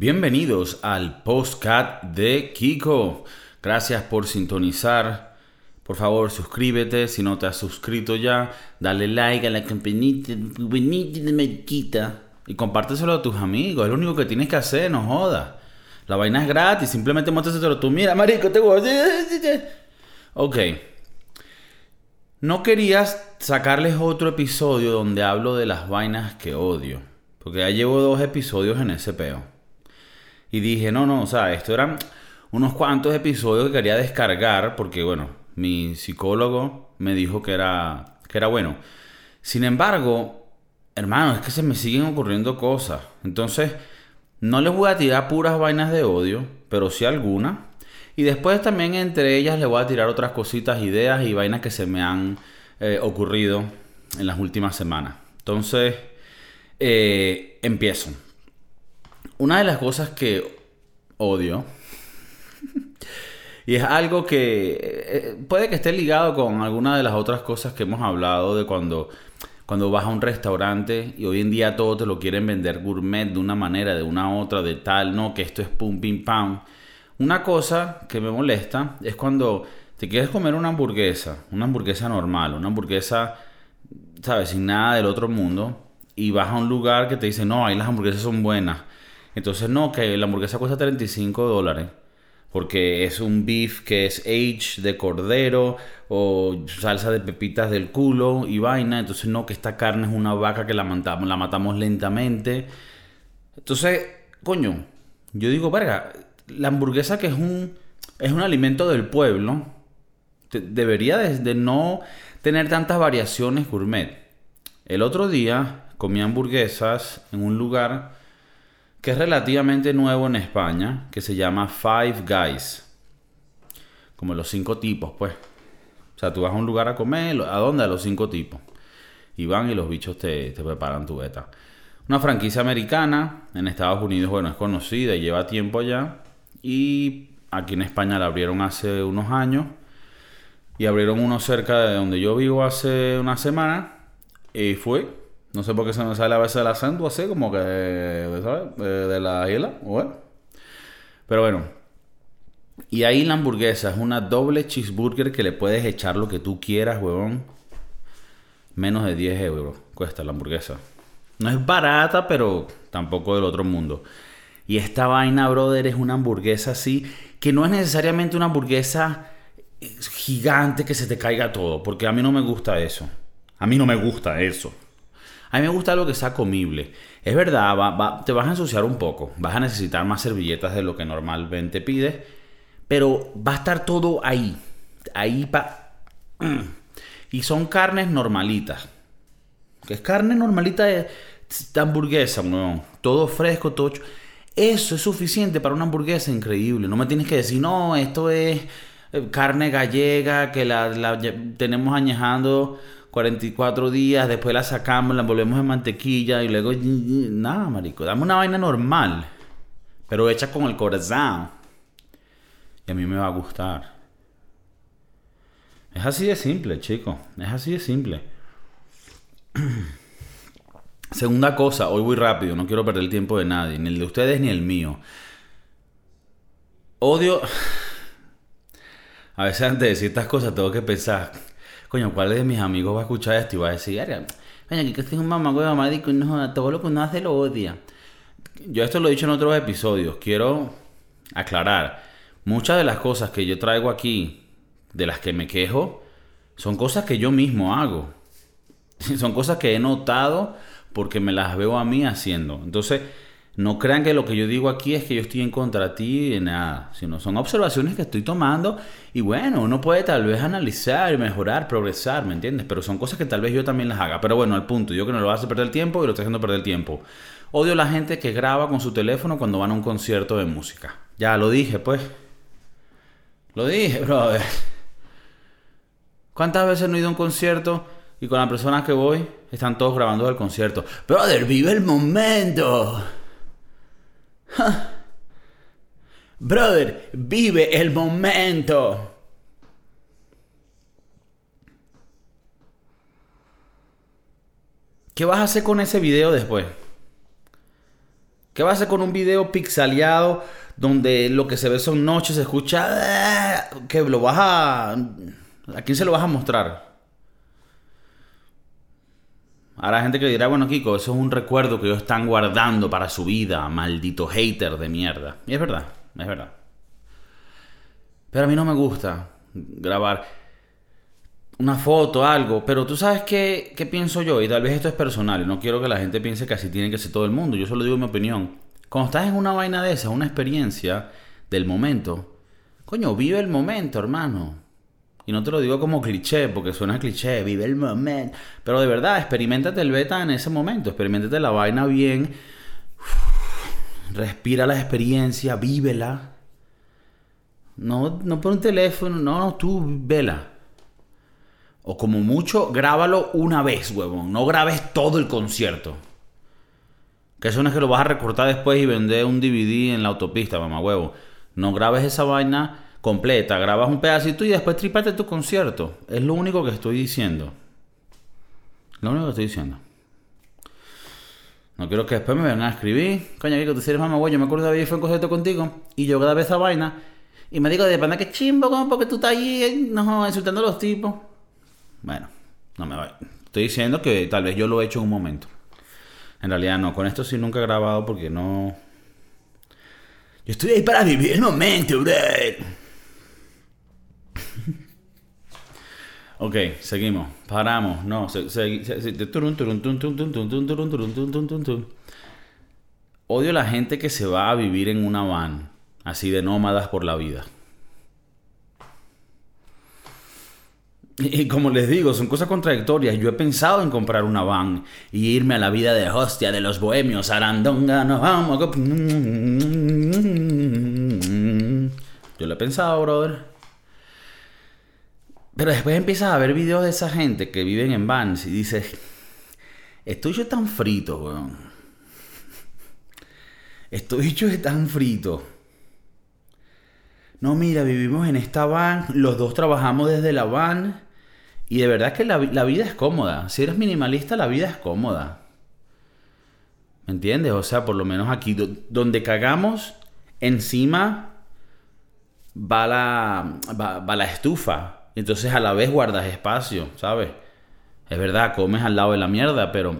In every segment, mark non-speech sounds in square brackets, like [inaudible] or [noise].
Bienvenidos al postcat de Kiko. Gracias por sintonizar. Por favor, suscríbete si no te has suscrito ya. Dale like a la campanita, de mariquita. Y compárteselo a tus amigos. Es lo único que tienes que hacer, no jodas. La vaina es gratis, simplemente muéstraselo tú. Mira, marico, te voy Ok. No querías sacarles otro episodio donde hablo de las vainas que odio. Porque ya llevo dos episodios en ese peo. Y dije, no, no, o sea, esto eran unos cuantos episodios que quería descargar porque, bueno, mi psicólogo me dijo que era, que era bueno. Sin embargo, hermano, es que se me siguen ocurriendo cosas. Entonces, no les voy a tirar puras vainas de odio, pero sí algunas. Y después también entre ellas le voy a tirar otras cositas, ideas y vainas que se me han eh, ocurrido en las últimas semanas. Entonces, eh, empiezo. Una de las cosas que odio, y es algo que eh, puede que esté ligado con alguna de las otras cosas que hemos hablado de cuando, cuando vas a un restaurante y hoy en día todo te lo quieren vender gourmet de una manera, de una otra, de tal, no, que esto es pum, pim, pam. Una cosa que me molesta es cuando te quieres comer una hamburguesa, una hamburguesa normal, una hamburguesa, ¿sabes? Sin nada del otro mundo, y vas a un lugar que te dice, no, ahí las hamburguesas son buenas. Entonces, no, que la hamburguesa cuesta 35 dólares. Porque es un beef que es age de cordero o salsa de pepitas del culo y vaina. Entonces, no, que esta carne es una vaca que la matamos, la matamos lentamente. Entonces, coño, yo digo, verga, la hamburguesa que es un, es un alimento del pueblo, debería de no tener tantas variaciones gourmet. El otro día comí hamburguesas en un lugar que es relativamente nuevo en España, que se llama Five Guys. Como los cinco tipos, pues. O sea, tú vas a un lugar a comer, ¿a dónde? A los cinco tipos. Y van y los bichos te, te preparan tu beta. Una franquicia americana, en Estados Unidos, bueno, es conocida y lleva tiempo allá. Y aquí en España la abrieron hace unos años. Y abrieron uno cerca de donde yo vivo hace una semana. Y fue no sé por qué se me sale a veces el acento así, como que, ¿sabes? De la isla, bueno. Pero bueno. Y ahí la hamburguesa es una doble cheeseburger que le puedes echar lo que tú quieras, huevón. Menos de 10 euros cuesta la hamburguesa. No es barata, pero tampoco del otro mundo. Y esta vaina, brother, es una hamburguesa así, que no es necesariamente una hamburguesa gigante que se te caiga todo, porque a mí no me gusta eso. A mí no me gusta eso. A mí me gusta algo que sea comible. Es verdad, te vas a ensuciar un poco, vas a necesitar más servilletas de lo que normalmente pides, pero va a estar todo ahí. Ahí para... [clears throat] Y son carnes normalitas. Que es carne normalita de, hamburguesa, no. Todo fresco, todo... Eso es suficiente para una hamburguesa increíble. No me tienes que decir, no, esto es eh, carne gallega que la tenemos añejando 44 días, después la sacamos, la envolvemos en mantequilla y luego... Nada, marico, dame una vaina normal, pero hecha con el corazón. Y a mí me va a gustar. Es así de simple, chico. Es así de simple. [clears throat] Segunda cosa, hoy voy rápido, no quiero perder el tiempo de nadie, ni el de ustedes ni el mío. Odio... [sighs] A veces antes de decir estas cosas tengo que pensar, coño, ¿cuál de mis amigos va a escuchar esto y va a decir, coño, aquí que es un mamá, marico, no, todo lo que uno hace lo odia? Yo esto lo he dicho en otros episodios, quiero aclarar, muchas de las cosas que yo traigo aquí, de las que me quejo, son cosas que yo mismo hago. [laughs] Son cosas que he notado porque me las veo a mí haciendo. Entonces, no crean que lo que yo digo aquí es que yo estoy en contra de ti y nada, sino son observaciones que estoy tomando y bueno, uno puede tal vez analizar, mejorar, progresar, ¿me entiendes? Pero son cosas que tal vez yo también las haga. Pero bueno, al punto, yo que no lo hace perder el tiempo y lo estoy haciendo perder el tiempo. Odio la gente que graba con su teléfono cuando van a un concierto de música. Ya lo dije, pues. Lo dije, [laughs] brother. ¿Cuántas veces no he ido a un concierto y con las personas que voy están todos grabando el concierto? Brother, vive el momento. Brother, vive el momento. ¿Qué vas a hacer con ese video después? ¿Qué vas a hacer con un video pixeleado donde lo que se ve son noches, se escucha... ah, que lo vas a... ¿A quién se lo vas a mostrar? Habrá gente que dirá, bueno, Kiko, eso es un recuerdo que ellos están guardando para su vida, maldito hater de mierda. Y es verdad, es verdad. Pero a mí no me gusta grabar una foto, algo, pero tú sabes qué, qué pienso yo, y tal vez esto es personal, y no quiero que la gente piense que así tiene que ser todo el mundo, yo solo digo mi opinión. Cuando estás en una vaina de esa, una experiencia del momento, coño, vive el momento, hermano. Y no te lo digo como cliché, porque suena cliché, vive el momento. Pero de verdad, experimentate el beta en ese momento, experimentate la vaina bien, respira la experiencia, vívela. No, no por un teléfono, no, no, tú vela. O como mucho, grábalo una vez, huevón. No grabes todo el concierto. Que eso no es que lo vas a recortar después y vender un DVD en la autopista, mamá huevo. No grabes esa vaina completa. Grabas un pedacito y después tripate tu concierto. Es lo único que estoy diciendo. Lo único que estoy diciendo. No quiero que después me vengan a escribir. Coño, que tú eres mamá huevo. Yo me acuerdo de haber fue un concierto contigo. Y yo grabé esa vaina. Y me digo, de pana que chimbo, como porque tú estás ahí no, insultando a los tipos. Bueno, no me voy. Estoy diciendo que tal vez yo lo he hecho en un momento. En realidad no, con esto sí nunca he grabado porque no... Yo estoy ahí para vivir el momento, bro. [laughs] ok, seguimos. Paramos. No. Odio la gente que se va a vivir en una van, así de nómadas por la vida. Y como les digo, son cosas contradictorias. Yo he pensado en comprar una van y irme a la vida de hostia de los bohemios. Arandonga, nos vamos. Yo lo he pensado, brother. Pero después empiezas a ver videos de esa gente que viven en vans y dices, estoy yo tan frito, weón. Estoy hecho es tan frito. No, mira, vivimos en esta van, los dos trabajamos desde la van y de verdad que la, vi- la vida es cómoda. Si eres minimalista, la vida es cómoda. ¿Me entiendes? O sea, por lo menos aquí, do- donde cagamos, encima va la, va la estufa. Entonces a la vez guardas espacio, ¿sabes? Es verdad, comes al lado de la mierda, pero...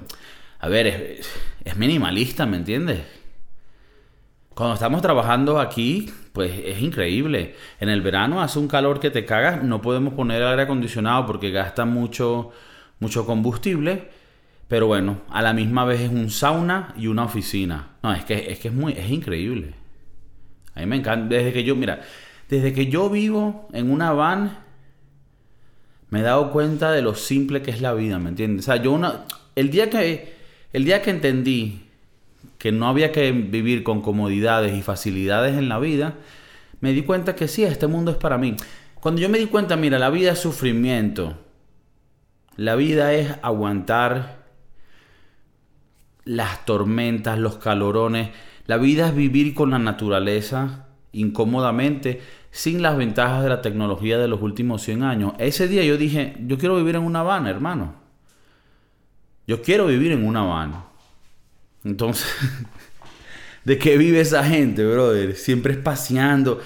A ver, es, minimalista, ¿me entiendes? Cuando estamos trabajando aquí, pues es increíble. En el verano hace un calor que te cagas, no podemos poner aire acondicionado porque gasta mucho, mucho combustible. Pero bueno, a la misma vez es un sauna y una oficina. No, es que es, que es muy, es increíble. A mí me encanta. Desde que yo, mira, desde que yo vivo en una van, me he dado cuenta de lo simple que es la vida, ¿me entiendes? O sea, yo una, el día que, el día que entendí que no había que vivir con comodidades y facilidades en la vida, me di cuenta que sí, este mundo es para mí. Cuando yo me di cuenta, mira, la vida es sufrimiento. La vida es aguantar las tormentas, los calorones. La vida es vivir con la naturaleza incómodamente, sin las ventajas de la tecnología de los últimos 100 años. Ese día yo dije, yo quiero vivir en una van, hermano. Yo quiero vivir en una van. Entonces, [laughs] ¿de qué vive esa gente, brother? Siempre es paseando.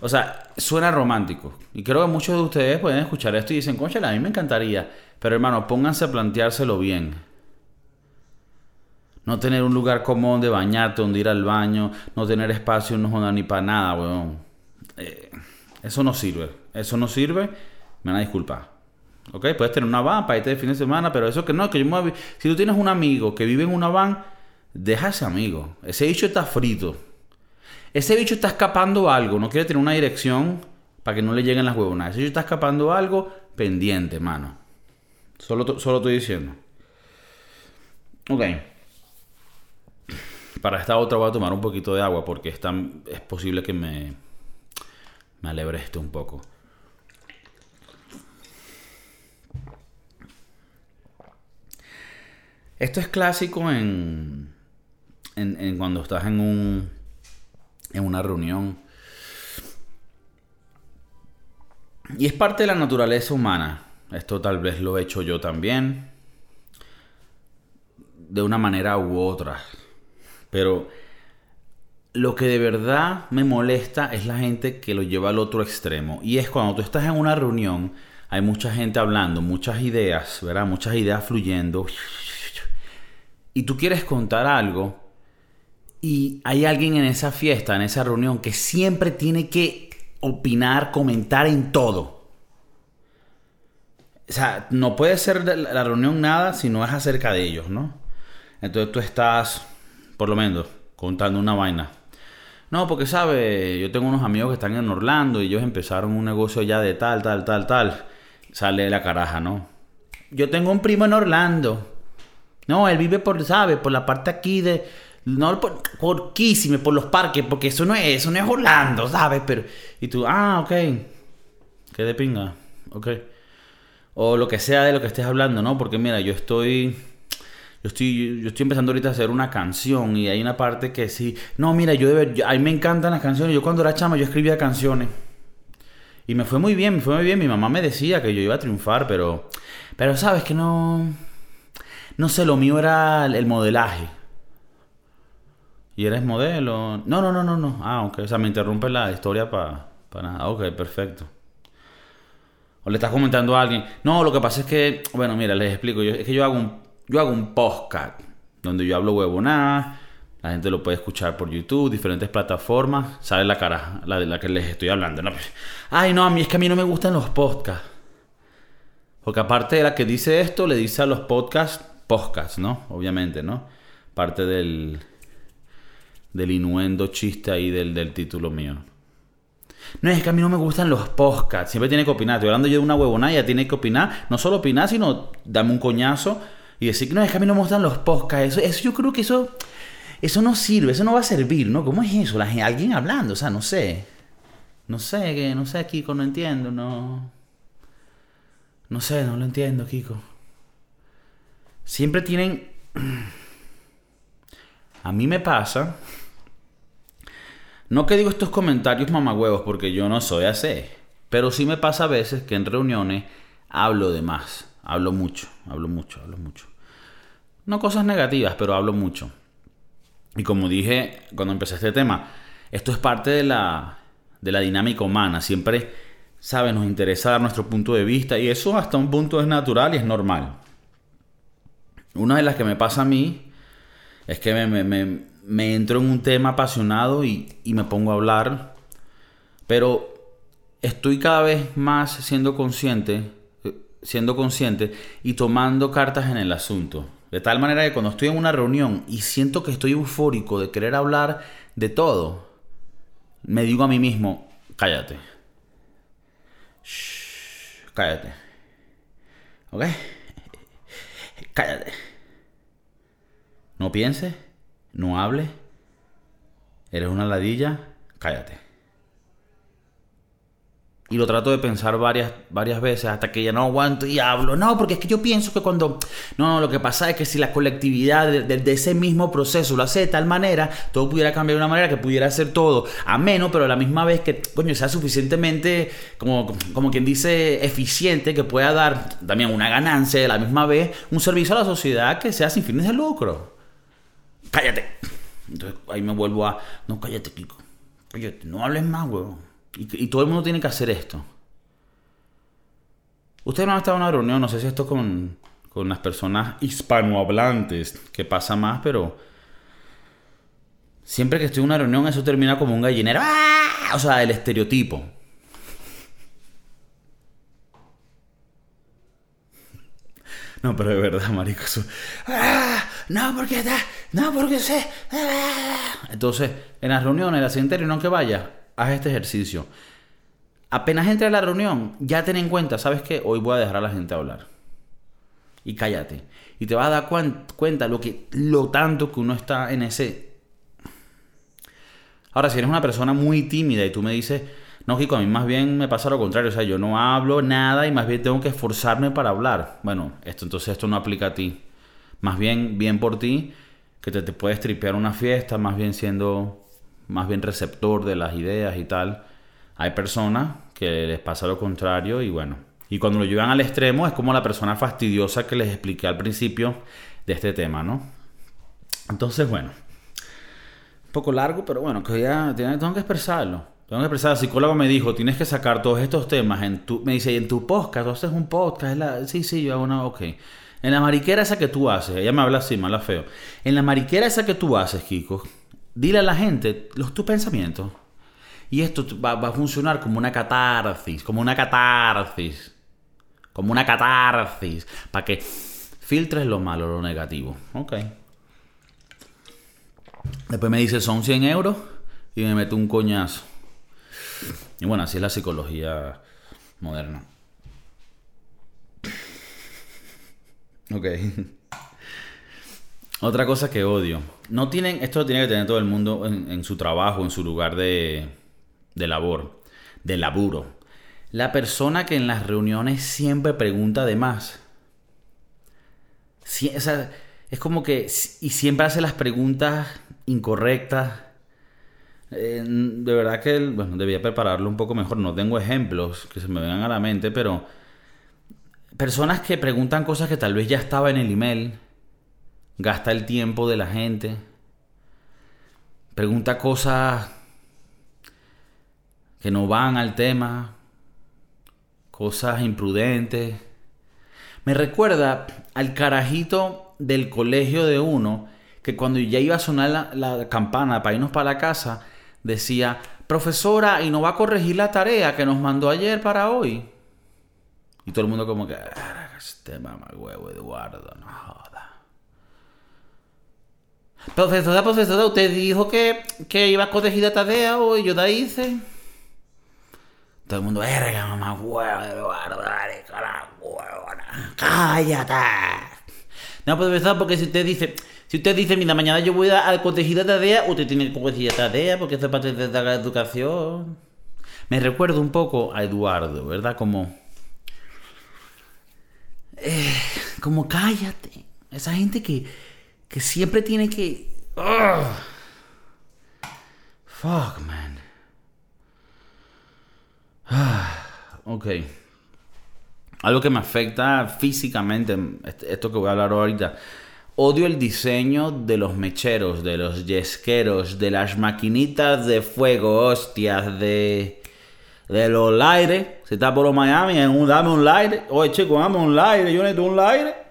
O sea, suena romántico. Y creo que muchos de ustedes pueden escuchar esto y dicen, concha, a mí me encantaría. Pero hermano, pónganse a planteárselo bien. No tener un lugar cómodo donde bañarte, donde ir al baño, no tener espacio, no joda ni para nada, weón. Eh, eso no sirve. Eso no sirve. Me van a disculpar. ¿Ok? Puedes tener una van para irte de fin de semana, pero eso que no, que yo me voy a Si tú tienes un amigo que vive en una van, deja a ese amigo. Ese bicho está frito. Ese bicho está escapando algo. No quiere tener una dirección para que no le lleguen las huevonas. Ese bicho está escapando algo pendiente, mano. Solo, solo estoy diciendo. Ok. Para esta otra voy a tomar un poquito de agua porque es, tan- es posible que me, me alebreste un poco. Esto es clásico en, en, en cuando estás en un en una reunión. Y es parte de la naturaleza humana. Esto tal vez lo he hecho yo también. De una manera u otra. Pero lo que de verdad me molesta es la gente que lo lleva al otro extremo. Y es cuando tú estás en una reunión, hay mucha gente hablando, muchas ideas, ¿verdad? Muchas ideas fluyendo. Y tú quieres contar algo y hay alguien en esa fiesta, en esa reunión, que siempre tiene que opinar, comentar en todo. O sea, no puede ser la reunión nada si no es acerca de ellos, ¿no? Entonces tú estás, por lo menos, contando una vaina. No, porque sabe, yo tengo unos amigos que están en Orlando y ellos empezaron un negocio ya de tal, tal, tal, tal. Sale la caraja, ¿no? Yo tengo un primo en Orlando. No, él vive por, ¿sabe? Por la parte aquí de no por, por por los parques, porque eso no es, eso no es Orlando, ¿sabes? Pero, y tú, ah, ok. Qué de pinga, ok. O lo que sea de lo que estés hablando, ¿no? Porque mira, yo estoy. Yo estoy, yo estoy empezando ahorita a hacer una canción y hay una parte que sí. No, mira, yo de ver, a mí me encantan las canciones. Yo cuando era chama, yo escribía canciones. Y me fue muy bien, me fue muy bien. Mi mamá me decía que yo iba a triunfar, pero. Pero sabes que no. No sé, lo mío era el modelaje. ¿Y eres modelo? No, no, no, no, no. Ah, ok. O sea, me interrumpe la historia para nada. Ok, perfecto. O le estás comentando a alguien. No, lo que pasa es que, bueno, mira, les explico. Yo, es que yo hago un, yo hago un podcast donde yo hablo huevonada. La gente lo puede escuchar por YouTube, diferentes plataformas. Sale la cara, la de la que les estoy hablando. No, ay, no, a mí es que a mí no me gustan los podcasts. Porque aparte de la que dice esto, le dice a los podcasts, podcasts, ¿no? Obviamente, ¿no? Parte del, del inuendo chiste ahí del, del título mío. No, es que a mí no me gustan los podcasts. Siempre tiene que opinar. Estoy hablando yo de una huevona, ya tiene que opinar. No solo opinar, sino darme un coñazo y decir que no, es que a mí no me gustan los podcasts. Eso, eso yo creo que eso, eso no sirve, eso no va a servir, ¿no? ¿Cómo es eso? Alguien hablando, o sea, no sé. No sé, que no sé, Kiko, no entiendo, no. No sé, no lo entiendo, Kiko. Siempre tienen. [clears throat] A mí me pasa no que digo estos comentarios mamagüevos porque yo no soy así, pero sí me pasa a veces que en reuniones hablo de más, hablo mucho, hablo mucho, hablo mucho. No cosas negativas, pero hablo mucho. Y como dije cuando empecé este tema, esto es parte de la, de la dinámica humana. Siempre, ¿sabes? Nos interesa dar nuestro punto de vista y eso hasta un punto es natural y es normal. Una de las que me pasa a mí es que me, me, me entro en un tema apasionado y, me pongo a hablar, pero estoy cada vez más siendo consciente, siendo consciente y tomando cartas en el asunto. De tal manera que cuando estoy en una reunión y siento que estoy eufórico de querer hablar de todo, me digo a mí mismo, cállate. cállate. ¿Ok? [laughs] Cállate. No pienses no hables, eres una ladilla, cállate. Y lo trato de pensar varias, varias veces hasta que ya no aguanto y hablo. No, porque es que yo pienso que cuando... No, lo que pasa es que si la colectividad de, ese mismo proceso lo hace de tal manera, todo pudiera cambiar de una manera que pudiera hacer todo a menos, pero a la misma vez que, coño, sea suficientemente, como, como quien dice, eficiente, que pueda dar también una ganancia de la misma vez, un servicio a la sociedad que sea sin fines de lucro cállate. Entonces ahí me vuelvo a, no, cállate, Kiko. Cállate, no hables más, huevón. Y, todo el mundo tiene que hacer esto. Ustedes no han estado en una reunión, no sé si esto con, con las personas hispanohablantes, que pasa más, pero siempre que estoy en una reunión eso termina como un gallinero. ¡Ah! O sea, el estereotipo. [laughs] No, pero de verdad, marico. ¡Ah! No, porque está. No, porque sé. Entonces, en las reuniones, la siguiente reunión que vaya, haz este ejercicio. Apenas entre a la reunión, ya ten en cuenta, ¿sabes qué? Hoy voy a dejar a la gente hablar. Y cállate. Y te vas a dar cuenta lo, que, lo tanto que uno está en ese. Ahora, si eres una persona muy tímida y tú me dices, no, Kiko, a mí más bien me pasa lo contrario. O sea, yo no hablo nada y más bien tengo que esforzarme para hablar. Bueno, esto entonces esto no aplica a ti. Más bien, bien por ti, que te, te puedes tripear una fiesta, más bien siendo más bien receptor de las ideas y tal. Hay personas que les pasa lo contrario y bueno. Y cuando lo llevan al extremo es como la persona fastidiosa que les expliqué al principio de este tema, ¿no? Entonces, bueno. Un poco largo, pero bueno, que ya tengo que expresarlo. Tengo que expresar. El psicólogo me dijo, tienes que sacar todos estos temas en tu... Me dice, en tu podcast, tú haces un podcast. La... Sí, sí, yo hago una... Ok. En la mariquera esa que tú haces, ella me habla así, me habla feo. En la mariquera esa que tú haces, Kiko, dile a la gente los tus pensamientos. Y esto va, va, a funcionar como una catarsis, como una catarsis. Como una catarsis. Para que filtres lo malo, lo negativo. Ok. Después me dice, son 100 euros. Y me mete un coñazo. Y bueno, así es la psicología moderna. Ok. [laughs] Otra cosa que odio. No tienen, esto lo tiene que tener todo el mundo en, su trabajo, en su lugar de, de labor, de laburo. La persona que en las reuniones siempre pregunta de más. es como que. Y siempre hace las preguntas incorrectas eh, de verdad que, bueno, debía prepararlo un poco mejor. No tengo ejemplos que se me vengan a la mente, pero personas que preguntan cosas que tal vez ya estaba en el email, gasta el tiempo de la gente, pregunta cosas que no van al tema, cosas imprudentes. Me recuerda al carajito del colegio de uno que cuando ya iba a sonar la, campana para irnos para la casa, decía, profesora, ¿y no va a corregir la tarea que nos mandó ayer para hoy? Y todo el mundo como que, este mamá huevo Eduardo, no. Profesora, profesora, usted dijo que, que iba a corregir la tarea hoy, yo la hice. Todo el mundo, verga, mamá huevo Eduardo, cállate. No, profesor, porque si usted dice, si usted dice, mira, mañana yo voy a corregir la tarea, usted tiene que corregir la tarea porque eso es parte de la educación. Me recuerdo un poco a Eduardo, ¿verdad? Como... Eh, como cállate. Esa gente que, que siempre tiene que... fuck, man. ok. Algo que me afecta físicamente, esto que voy a hablar ahorita, Odio el diseño de los mecheros, de los yesqueros, de las maquinitas de fuego, hostias, de, de los aires. Si está por los Miami, en dame un aire. Oye, chico, dame un aire. Yo necesito un aire.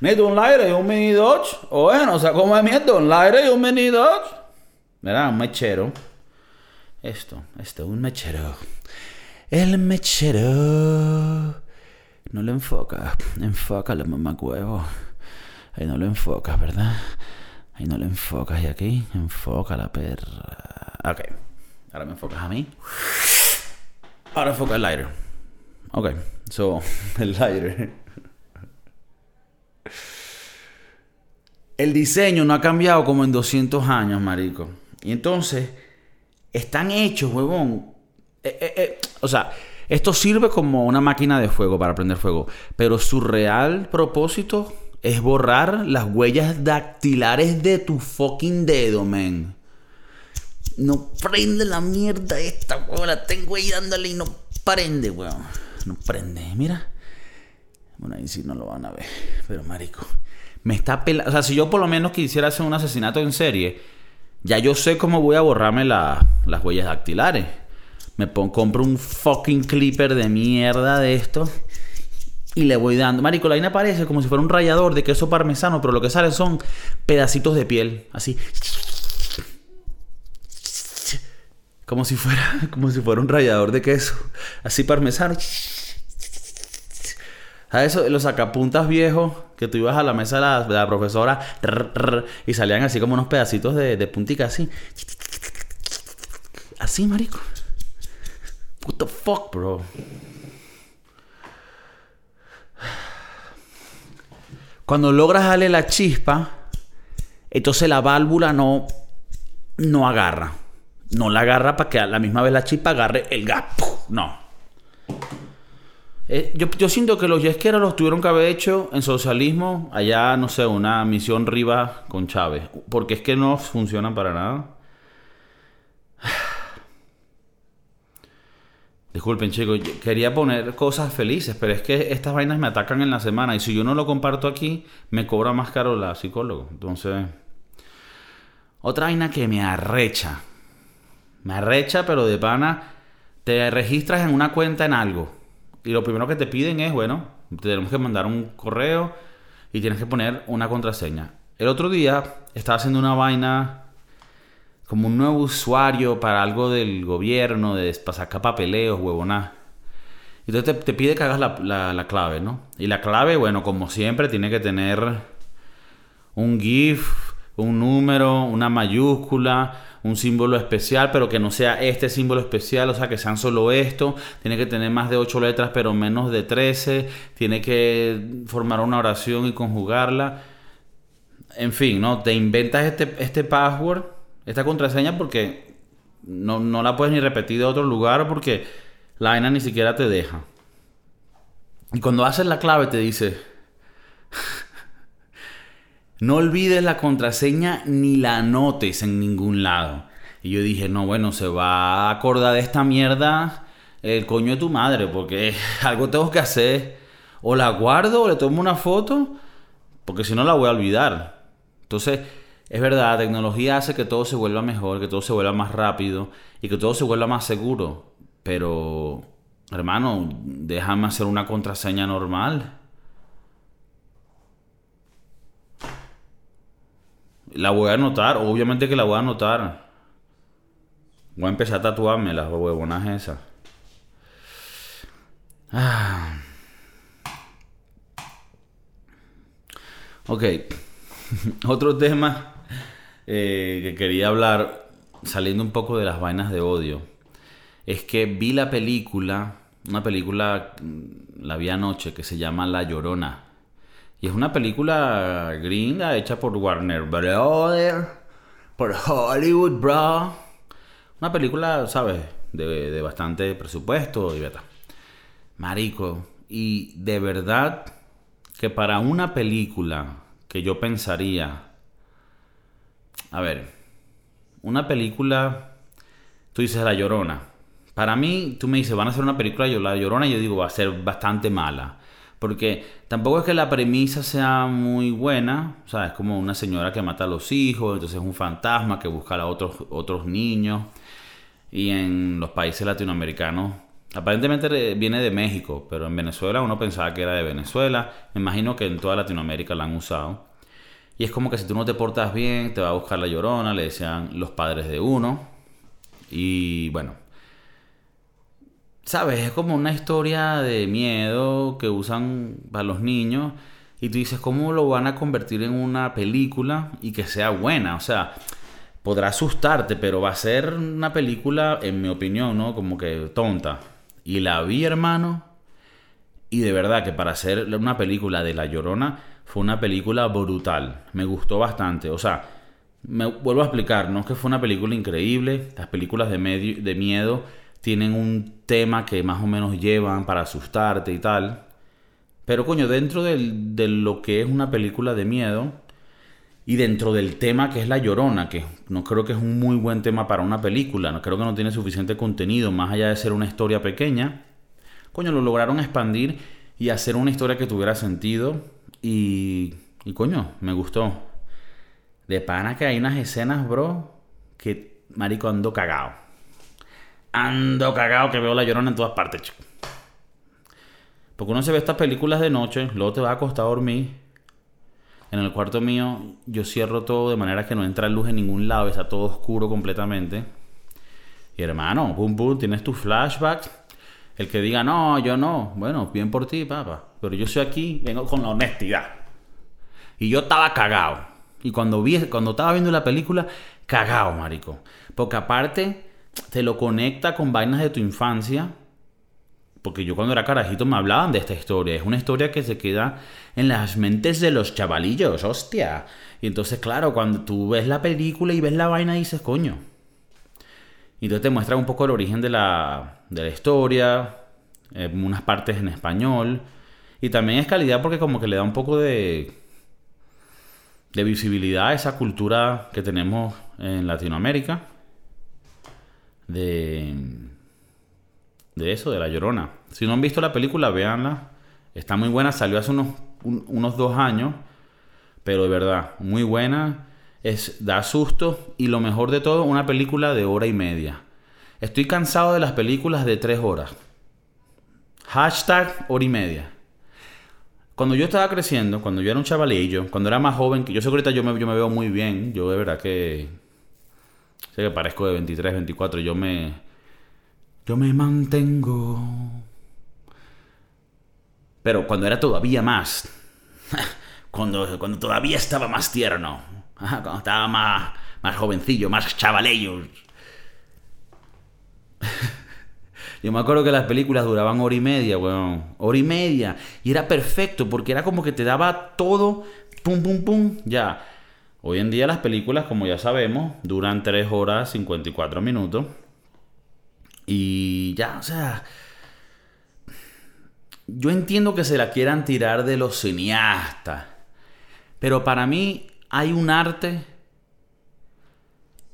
Necesito un aire y un mini Dodge. O bueno, o sea, como mierda, un aire y un mini Dodge. Mira, un mechero. Esto, esto, un mechero. El mechero. No le enfoca. Enfócale, mamá huevo. Ahí no lo enfocas, ¿verdad? Ahí no lo enfocas. Y aquí, enfoca la perra. Ok. Ahora me enfocas a mí. Ahora enfoca el lighter. Ok. So, [laughs] el lighter. El diseño no ha cambiado como en 200 años, marico. Y entonces, están hechos, huevón. Eh, eh, eh, o sea, esto sirve como una máquina de fuego para prender fuego. Pero su real propósito es borrar las huellas dactilares de tu fucking dedo, man. No prende la mierda esta, weón. La tengo ahí dándole y no prende, weón. No prende, mira. Bueno, ahí sí no lo van a ver. Pero, marico, me está pelando. O sea, si yo por lo menos quisiera hacer un asesinato en serie, ya yo sé cómo voy a borrarme las huellas dactilares. Me compro un fucking clipper de mierda de esto y le voy dando. Marico, la vaina parece como si fuera un rallador de queso parmesano, pero lo que sale son pedacitos de piel, así. Como si fuera, como si fuera un rallador de queso, así parmesano. ¿Sabes eso? Los sacapuntas viejos que tú ibas a la mesa de la, profesora y salían así como unos pedacitos de, de puntica así. Así, marico. What the fuck, bro? Cuando logras darle la chispa, entonces la válvula no, no agarra. No la agarra para que a la misma vez la chispa agarre el gas. No. Eh, yo, siento que los yesqueros los tuvieron que haber hecho en socialismo, allá, no sé, una misión Riva con Chávez. Porque es que no funcionan para nada. [sighs] Disculpen, chicos, quería poner cosas felices, pero es que estas vainas me atacan en la semana y si yo no lo comparto aquí, me cobra más caro la psicólogo. Entonces, Otra vaina que me arrecha. Me arrecha, pero de pana. Te registras en una cuenta en algo. Y lo primero que te piden es, bueno, tenemos que mandar un correo y tienes que poner una contraseña. El otro día estaba haciendo una vaina como un nuevo usuario para algo del gobierno, de sacar papeleos. Entonces te, pide que hagas la, la, clave, ¿no? Y la clave, bueno, como siempre, tiene que tener un GIF, un número, una mayúscula, un símbolo especial, pero que no sea este símbolo especial, o sea, que sean solo esto. Tiene que tener más de 8 letras, pero menos de 13. Tiene que formar una oración y conjugarla. En fin, ¿no? Te inventas este, este password, esta contraseña, porque no, no la puedes ni repetir de otro lugar, porque la vaina ni siquiera te deja. Y cuando haces la clave te dice, no olvides la contraseña ni la anotes en ningún lado. Y yo dije, no, bueno, se va a acordar de esta mierda el coño de tu madre, porque [laughs] algo tengo que hacer. O la guardo o le tomo una foto, porque si no la voy a olvidar. Entonces, es verdad, la tecnología hace que todo se vuelva mejor, que todo se vuelva más rápido y que todo se vuelva más seguro. Pero, hermano, déjame hacer una contraseña normal. La voy a anotar, obviamente que la voy a anotar. Voy a empezar a tatuarme las huevonas esas. Ah. Ok. [laughs] Otro tema eh, que quería hablar, saliendo un poco de las vainas de odio es que vi la película, una película, mm, la vi anoche, que se llama La Llorona. Y es una película gringa hecha por Warner Brother, por Hollywood, bro. Una película, ¿sabes? De, bastante presupuesto y beta. Marico, y de verdad que para una película que yo pensaría, a ver, una película, tú dices La Llorona, para mí, tú me dices, van a hacer una película de La Llorona y yo digo, va a ser bastante mala. Porque tampoco es que la premisa sea muy buena, o sea, es como una señora que mata a los hijos, entonces es un fantasma que busca a otros, otros niños. Y en los países latinoamericanos, aparentemente viene de México, pero en Venezuela uno pensaba que era de Venezuela. Me imagino que en toda Latinoamérica la han usado. Y es como que si tú no te portas bien, te va a buscar la llorona, le decían los padres de uno. Y bueno, ¿sabes? Es como una historia de miedo que usan para los niños. Y tú dices, ¿cómo lo van a convertir en una película y que sea buena? O sea, podrá asustarte, pero va a ser una película, en mi opinión, ¿no? Como que tonta. Y la vi, hermano. Y de verdad que para hacer una película de La Llorona fue una película brutal. Me gustó bastante. O sea, me vuelvo a explicar, no es que fue una película increíble. Las películas de, medio, de miedo tienen un tema que más o menos llevan para asustarte y tal. Pero coño, dentro de lo que es una película de miedo y dentro del tema que es La Llorona, que no creo que es un muy buen tema para una película, no creo que no tiene suficiente contenido, más allá de ser una historia pequeña, coño, lo lograron expandir y hacer una historia que tuviera sentido y, y coño, me gustó. De pana que hay unas escenas, bro, que marico ando cagado ando cagado que veo la llorona en todas partes, chico. Porque uno se ve estas películas de noche, luego te va a costar dormir. En el cuarto mío yo cierro todo de manera que no entra luz en ningún lado, está todo oscuro completamente. Y hermano, boom, boom, tienes tu flashback. El que diga, no, yo no. Bueno, bien por ti, papá. Pero yo soy aquí, vengo con la honestidad. Y yo estaba cagado. Y cuando vi, cuando estaba viendo la película, cagado, marico. Porque aparte, te lo conecta con vainas de tu infancia. Porque yo cuando era carajito me hablaban de esta historia. Es una historia que se queda en las mentes de los chavalillos, hostia. Y entonces, claro, cuando tú ves la película y ves la vaina, dices, coño. Y entonces te muestra un poco el origen de la, de la historia, eh, unas partes en español. Y también es calidad porque como que le da un poco de, de visibilidad a esa cultura que tenemos en Latinoamérica de, de eso, de La Llorona. Si no han visto la película, véanla. Está muy buena, salió hace unos, unos dos años, pero de verdad, muy buena. es, da susto y lo mejor de todo, una película de hora y media. Estoy cansado de las películas de tres horas. Hashtag hora y media. Cuando yo estaba creciendo, cuando yo era un chavalillo, cuando era más joven, que yo sé que ahorita yo me, yo me veo muy bien, yo de verdad que sé que parezco de 23, 24, yo me yo me mantengo. Pero cuando era todavía más [laughs] cuando, cuando todavía estaba más tierno, [laughs] cuando estaba más más jovencillo, más chavalillo. [laughs] Yo me acuerdo que las películas duraban hora y media, weón. Hora y media. Y era perfecto porque era como que te daba todo, pum, pum, pum, ya. Hoy en día las películas, como ya sabemos, duran 3 horas 54 minutos. Y ya, o sea... Yo entiendo que se la quieran tirar de los cineastas. Pero para mí hay un arte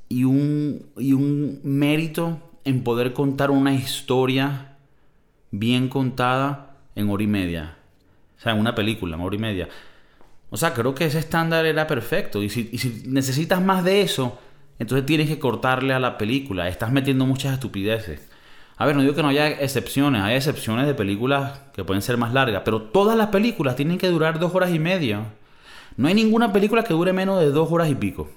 y un, y un mérito en poder contar una historia bien contada en hora y media. O sea, en una película, en hora y media. O sea, creo que ese estándar era perfecto. Y si, necesitas más de eso, entonces tienes que cortarle a la película. Estás metiendo muchas estupideces. A ver, no digo que no haya excepciones. Hay excepciones de películas que pueden ser más largas. Pero todas las películas tienen que durar dos horas y media. No hay ninguna película que dure menos de dos horas y pico.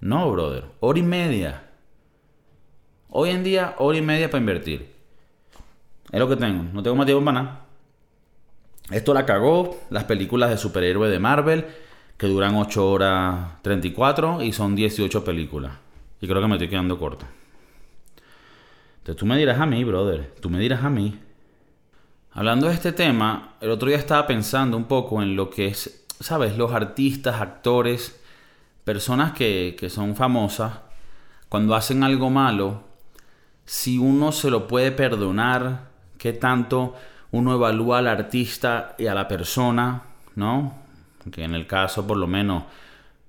No, brother. Hora y media. Hoy en día, hora y media para invertir. Es lo que tengo. No tengo más tiempo para nada. Esto la cagó las películas de superhéroe de Marvel, que duran 8 horas 34 y son 18 películas. Y creo que me estoy quedando corto. Entonces tú me dirás a mí, brother. Tú me dirás a mí. Hablando de este tema, el otro día estaba pensando un poco en lo que es, ¿sabes? Los artistas, actores personas que, son famosas, cuando hacen algo malo, si uno se lo puede perdonar, qué tanto uno evalúa al artista y a la persona, ¿no? Que en el caso, por lo menos,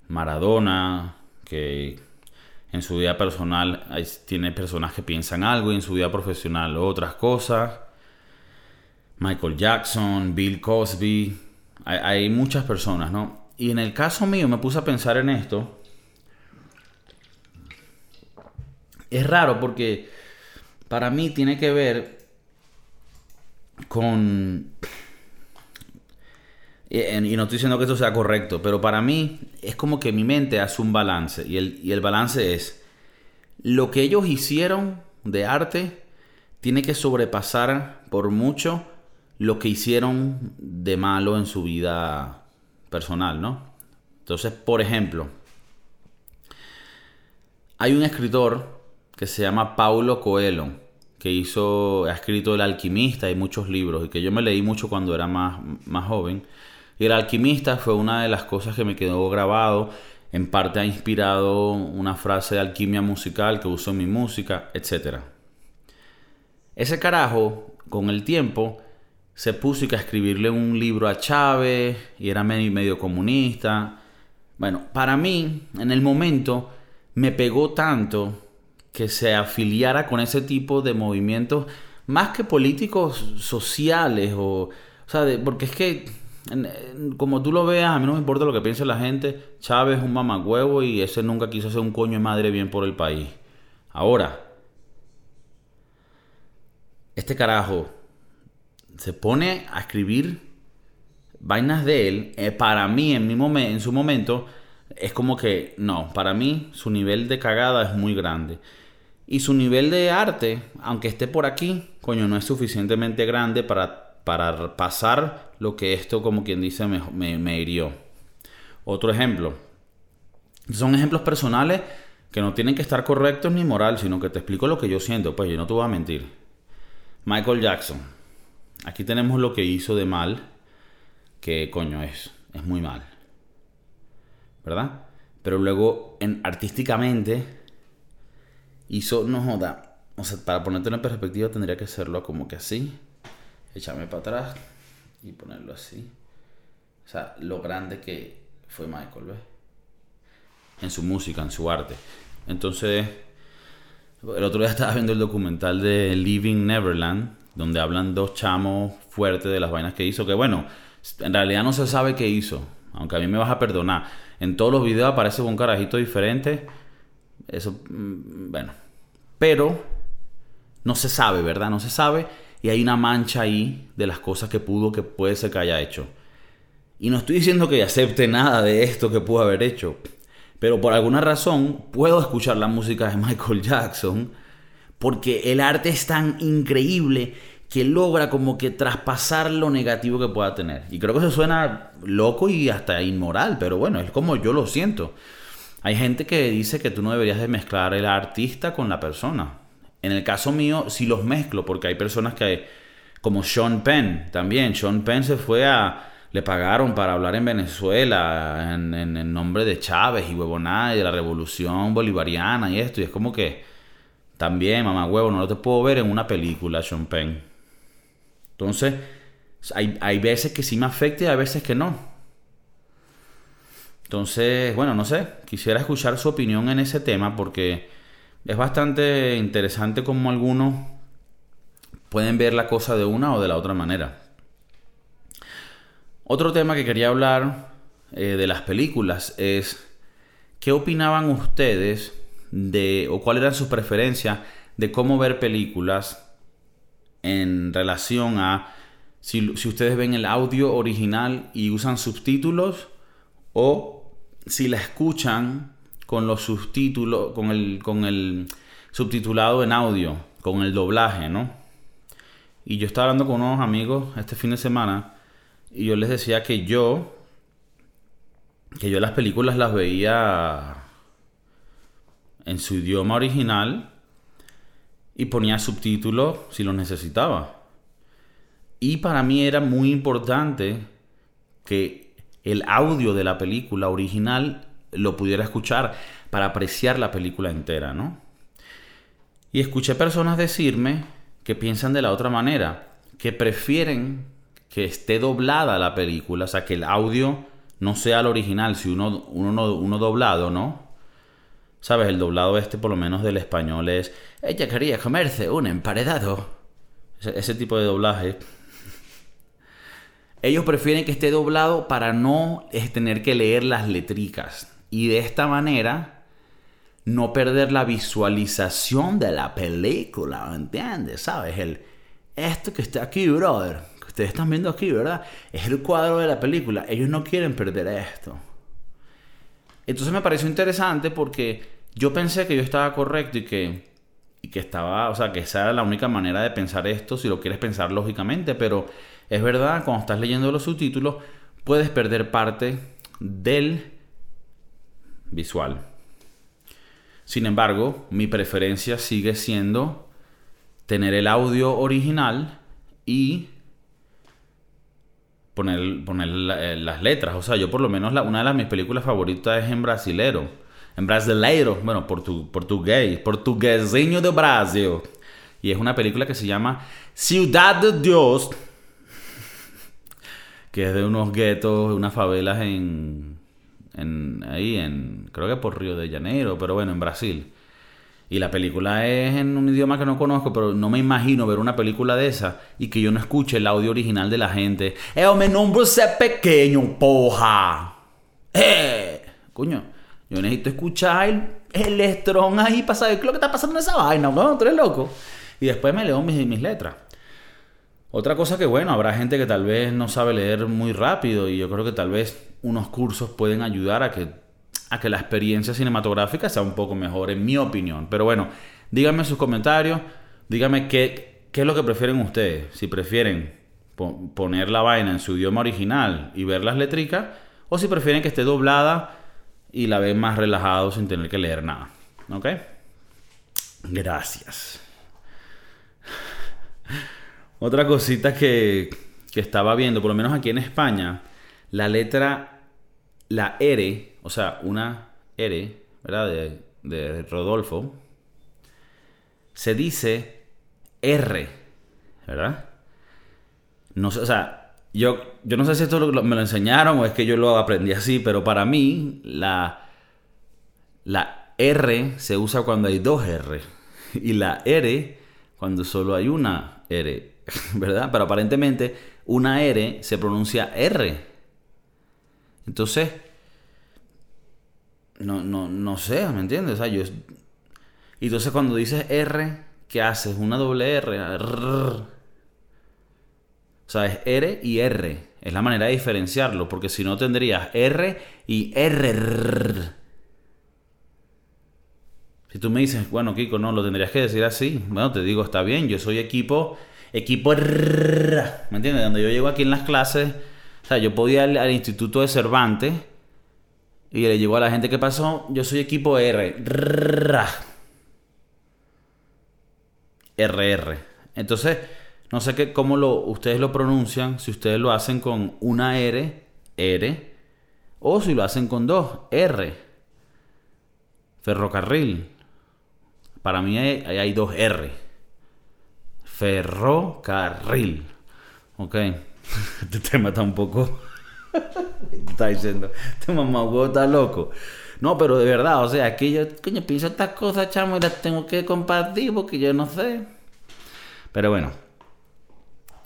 Maradona, que en su vida personal tiene personas que piensan algo y en su vida profesional otras cosas. Michael Jackson, Bill Cosby, hay muchas personas, ¿no? Y en el caso mío me puse a pensar en esto. Es raro porque para mí tiene que ver con... Y no estoy diciendo que esto sea correcto, pero para mí es como que mi mente hace un balance. Y el, y el balance es, lo que ellos hicieron de arte tiene que sobrepasar por mucho lo que hicieron de malo en su vida personal, ¿no? Entonces, por ejemplo, hay un escritor que se llama Paulo Coelho, que hizo, ha escrito El alquimista y muchos libros, y que yo me leí mucho cuando era más, más joven. Y El alquimista fue una de las cosas que me quedó grabado. En parte ha inspirado una frase de alquimia musical que uso en mi música, etc. Ese carajo, con el tiempo, se puso a escribirle un libro a Chávez y era medio comunista. Bueno, para mí, en el momento, me pegó tanto que se afiliara con ese tipo de movimientos, más que políticos sociales, o, o sea, porque es que, como tú lo veas, a mí no me importa lo que piense la gente, Chávez es un mamagüevo y ese nunca quiso hacer un coño de madre bien por el país. Ahora, este carajo se pone a escribir vainas de él, eh, para mí en, mi momento en su momento es como que no, para mí su nivel de cagada es muy grande. Y su nivel de arte, aunque esté por aquí, coño, no es suficientemente grande para, para pasar lo que esto, como quien dice, me, me hirió. Otro ejemplo. Son ejemplos personales que no tienen que estar correctos ni moral, sino que te explico lo que yo siento. Pues yo no te voy a mentir. Michael Jackson Aquí tenemos lo que hizo de mal, que coño es, es muy mal. ¿Verdad? Pero luego, en, artísticamente, hizo, no joda, o sea, para ponerte en perspectiva tendría que hacerlo como que así, echarme para atrás y ponerlo así. O sea, lo grande que fue Michael, ¿ves? En su música, en su arte. Entonces, el otro día estaba viendo el documental de Living Neverland, donde hablan dos chamos fuertes de las vainas que hizo, que bueno, En realidad no se sabe qué hizo, aunque a mí me vas a perdonar. En todos los videos aparece un carajito diferente. Eso, mm, bueno. Pero no se sabe, ¿verdad? No se sabe. Y hay una mancha ahí de las cosas que pudo, que puede ser que haya hecho. Y no estoy diciendo que acepte nada de esto que pudo haber hecho. Pero por alguna razón puedo escuchar la música de [laughs] Michael Jackson. Porque el arte es tan increíble que logra como que traspasar lo negativo que pueda tener. Y creo que eso suena loco y hasta inmoral, pero bueno, es como yo lo siento. Hay gente que dice que tú no deberías de mezclar el artista con la persona. En el caso mío sí los mezclo porque hay personas que, como Sean Penn también, Sean Penn se fue a, le pagaron para hablar en Venezuela en, en, nombre de Chávez y huevonada y de la revolución bolivariana y esto, y es como que también, mamá huevo, no lo te puedo ver en una película, Sean Penn. Entonces, hay, hay veces que sí me afecta y hay veces que no. Entonces, bueno, no sé, quisiera escuchar su opinión en ese tema porque es bastante interesante como algunos pueden ver la cosa de una o de la otra manera. Otro tema que quería hablar eh, de las películas es qué opinaban ustedes de o cuál era su preferencia de cómo ver películas en relación a si, ustedes ven el audio original y usan subtítulos o si la escuchan con los subtítulos, con el, con el subtitulado en audio, con el doblaje, ¿no? Y yo estaba hablando con unos amigos este fin de semana y yo les decía que yo, que yo las películas las veía en su idioma original y ponía subtítulos si los necesitaba. Y para mí era muy importante que el audio de la película original lo pudiera escuchar para apreciar la película entera, ¿no? Y escuché personas decirme que piensan de la otra manera, que prefieren que esté doblada la película, o sea, que el audio no sea el original, si uno, doblado, ¿no? ¿Sabes? El doblado este, por lo menos del español, es ella quería comerse un emparedado. Ese, tipo de doblaje. Ellos prefieren que esté doblado para no tener que leer las letricas. Y de esta manera no perder la visualización de la película, ¿entiendes? ¿Sabes? El, esto que está aquí, brother, que ustedes están viendo aquí, ¿verdad? Es el cuadro de la película. Ellos no quieren perder esto. Entonces me pareció interesante porque yo pensé que yo estaba correcto y que, y que estaba, o sea, que esa era la única manera de pensar esto si lo quieres pensar lógicamente, pero es verdad, cuando estás leyendo los subtítulos, puedes perder parte del visual. Sin embargo, mi preferencia sigue siendo tener el audio original y poner, poner eh, las letras. O sea, yo por lo menos una de las mis películas favoritas es en brasilero. En brasileiro, bueno, portu, portugués, portuguesinho de Brasil. Y es una película que se llama Ciudad de Dios, que es de unos guetos, unas favelas en, en ahí en creo que por Río de Janeiro, pero bueno, en Brasil. Y la película es en un idioma que no conozco, pero no me imagino ver una película de esa y que yo no escuche el audio original de la gente. ¡Eh, me nombro ser pequeño, poja! ¡Eh! Coño, yo necesito escuchar el, el ahí para saber qué es lo que está pasando en esa vaina, ¿no? Tú eres loco. Y después me leo mis, mis letras. Otra cosa que, bueno, habrá gente que tal vez no sabe leer muy rápido y yo creo que tal vez unos cursos pueden ayudar a que a que la experiencia cinematográfica sea un poco mejor, en mi opinión. Pero bueno, díganme sus comentarios, díganme qué, qué es lo que prefieren ustedes. Si prefieren poner la vaina en su idioma original y ver las letricas, o si prefieren que esté doblada y la ven más relajado sin tener que leer nada. ¿Ok? Gracias. Otra cosita que, que estaba viendo, por lo menos aquí en España, la letra, la R o sea, una R, ¿verdad? De, Rodolfo, se dice R, ¿verdad? No sé, o sea, yo, yo no sé si esto me lo enseñaron o es que yo lo aprendí así, pero para mí la, la R se usa cuando hay dos R y la R cuando solo hay una R, [laughs] ¿verdad? Pero aparentemente una R se pronuncia R. Entonces, no, no, no sé, ¿me entiendes? O sea, yo... Y entonces cuando dices R, ¿qué haces? Una doble R. O sea, es R y R. Es la manera de diferenciarlo, porque si no tendrías R y R. Si tú me dices, bueno, Kiko, no, lo tendrías que decir así. Bueno, te digo, está bien, yo soy equipo, equipo. ¿Me entiendes? Donde yo llego aquí en las clases, o sea, yo podía ir al, Instituto de Cervantes y le digo a la gente que pasó, yo soy equipo R. RR. Entonces, no sé qué, cómo lo, ustedes lo pronuncian, si ustedes lo hacen con una R, R, o si lo hacen con dos, R. Ferrocarril. Para mí hay, hay dos R. Ferrocarril. Ok. [laughs] Este tema está un poco... [laughs] está diciendo, este mamá está loco. No, pero de verdad, o sea, aquí yo, coño, pienso estas cosas, chamo, y las tengo que compartir porque yo no sé. Pero bueno.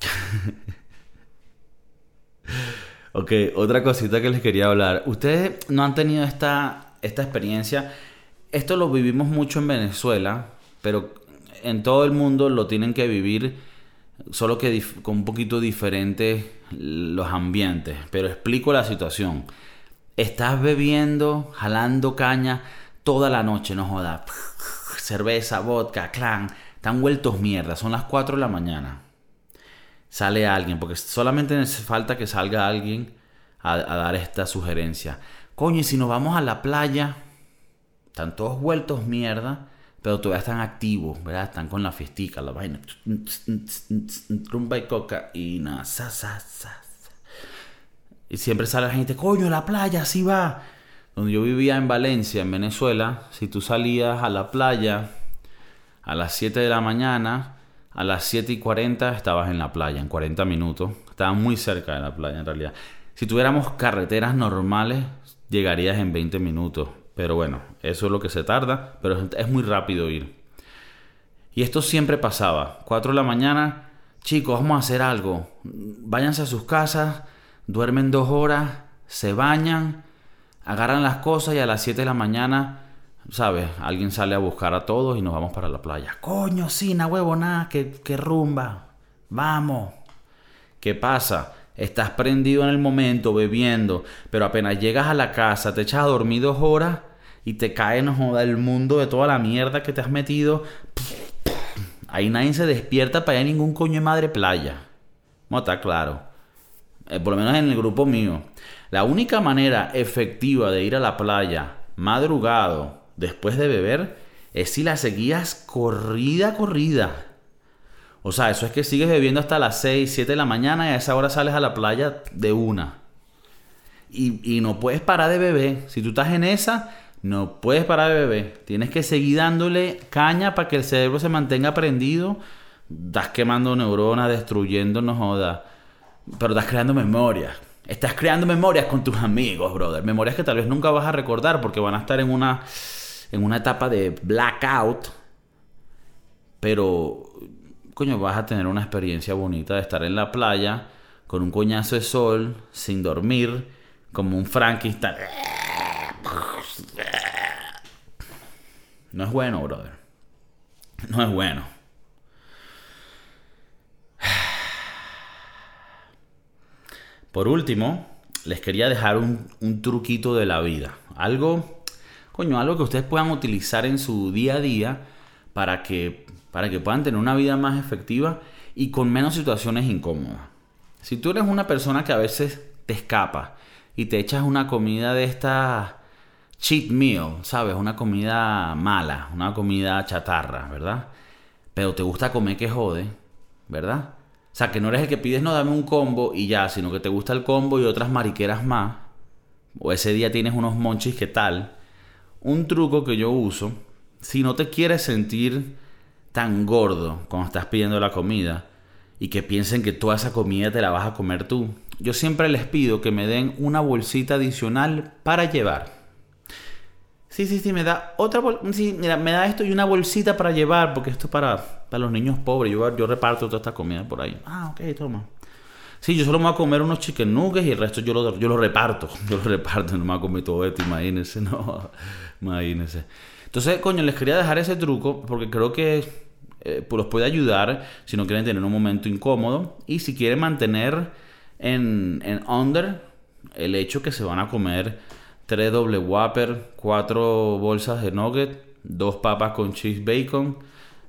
[laughs] ok, otra cosita que les quería hablar. Ustedes no han tenido esta, esta experiencia. Esto lo vivimos mucho en Venezuela, pero en todo el mundo lo tienen que vivir, solo que con un poquito diferentes los ambientes. Pero explico la situación. Estás bebiendo, jalando caña toda la noche, no joda. [laughs] Cerveza, vodka, clan. Están vueltos mierda. Son las 4 de la mañana. Sale alguien, porque solamente necesita falta que salga alguien a, a dar esta sugerencia. Coño, y si nos vamos a la playa, están todos vueltos mierda, pero todavía están activos, ¿verdad? Están con la fiestica, la vaina. Rumba y cocaína. Sa, sa, sa. Y siempre sale la gente, coño, la playa, así va. Donde yo vivía en Valencia, en Venezuela, si tú salías a la playa a las 7 de la mañana, a las 7 y 40 estabas en la playa, en 40 minutos. Estabas muy cerca de la playa en realidad. Si tuviéramos carreteras normales, llegarías en 20 minutos. Pero bueno, eso es lo que se tarda, pero es muy rápido ir. Y esto siempre pasaba. 4 de la mañana, chicos, vamos a hacer algo. Váyanse a sus casas duermen dos horas, se bañan, agarran las cosas y a las 7 de la mañana, ¿sabes? Alguien sale a buscar a todos y nos vamos para la playa. Coño, sí, na huevo, nada, que, que rumba. Vamos. ¿Qué pasa? Estás prendido en el momento, bebiendo, pero apenas llegas a la casa, te echas a dormir dos horas y te cae, no joda, el mundo de toda la mierda que te has metido. Ahí nadie se despierta para ir a ningún coño de madre playa. No está claro. Eh, por lo menos en el grupo mío, la única manera efectiva de ir a la playa madrugado después de beber es si la seguías corrida, corrida. O sea, eso es que sigues bebiendo hasta las 6, 7 de la mañana y a esa hora sales a la playa de una. Y, y no puedes parar de beber. Si tú estás en esa, no puedes parar de beber. Tienes que seguir dándole caña para que el cerebro se mantenga prendido. Estás quemando neuronas, destruyendo, no jodas pero estás creando memorias. Estás creando memorias con tus amigos, brother. Memorias que tal vez nunca vas a recordar porque van a estar en una, en una etapa de blackout. Pero, coño, vas a tener una experiencia bonita de estar en la playa con un coñazo de sol, sin dormir, como un Frankenstein. No es bueno, brother. No es bueno. Por último, les quería dejar un, truquito de la vida. Algo, coño, algo que ustedes puedan utilizar en su día a día para que, para que puedan tener una vida más efectiva y con menos situaciones incómodas. Si tú eres una persona que a veces te escapa y te echas una comida de esta cheat meal, ¿sabes? Una comida mala, una comida chatarra, ¿verdad? Pero te gusta comer que jode, ¿verdad? O sea, que no eres el que pides, no, dame un combo y ya, sino que te gusta el combo y otras mariqueras más. O ese día tienes unos monchis que tal. Un truco que yo uso, si no te quieres sentir tan gordo cuando estás pidiendo la comida y que piensen que toda esa comida te la vas a comer tú, yo siempre les pido que me den una bolsita adicional para llevar. Sí, sí, sí, me da otra sí, mira, me da esto y una bolsita para llevar, porque esto es para, para los niños pobres. Yo, yo reparto toda esta comida por ahí. Ah, ok, toma. Sí, yo solo me voy a comer unos chicken nuggets y el resto yo lo, yo lo reparto. [laughs] Yo lo reparto, no me voy a comer todo esto, imagínense, [laughs] no. Imagínense. Entonces, coño, les quería dejar ese truco porque creo que eh, pues los puede ayudar si no quieren tener un momento incómodo y si quieren mantener en, en under el hecho que se van a comer tres doble whopper, cuatro bolsas de nugget, dos papas con cheese bacon,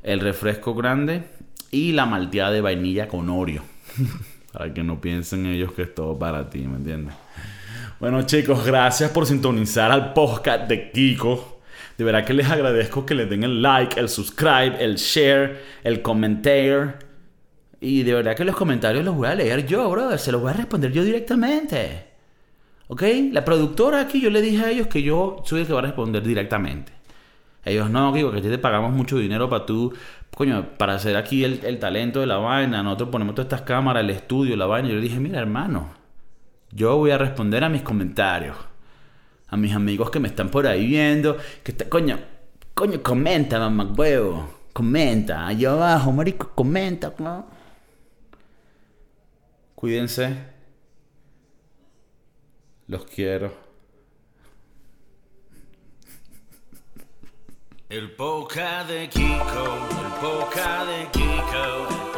el refresco grande y la malteada de vainilla con Oreo. [laughs] para que no piensen ellos que es todo para ti, ¿me entiendes? Bueno chicos, gracias por sintonizar al podcast de Kiko. De verdad que les agradezco que le den el like, el subscribe, el share, el comentario. Y de verdad que los comentarios los voy a leer yo, brother. Se los voy a responder yo directamente. ¿Ok? La productora aquí, yo le dije a ellos que yo soy el que va a responder directamente. Ellos no, Kiko, que te pagamos mucho dinero para tú, coño, para hacer aquí el, el talento de la vaina. Nosotros ponemos todas estas cámaras, el estudio, la vaina. Yo le dije, mira, hermano, yo voy a responder a mis comentarios a mis amigos que me están por ahí viendo, que está, coño, coño, comenta, mamá huevo, comenta, allá abajo, marico, comenta, ¿no? Cuídense. Los quiero. El poca de Kiko, el poca de Kiko.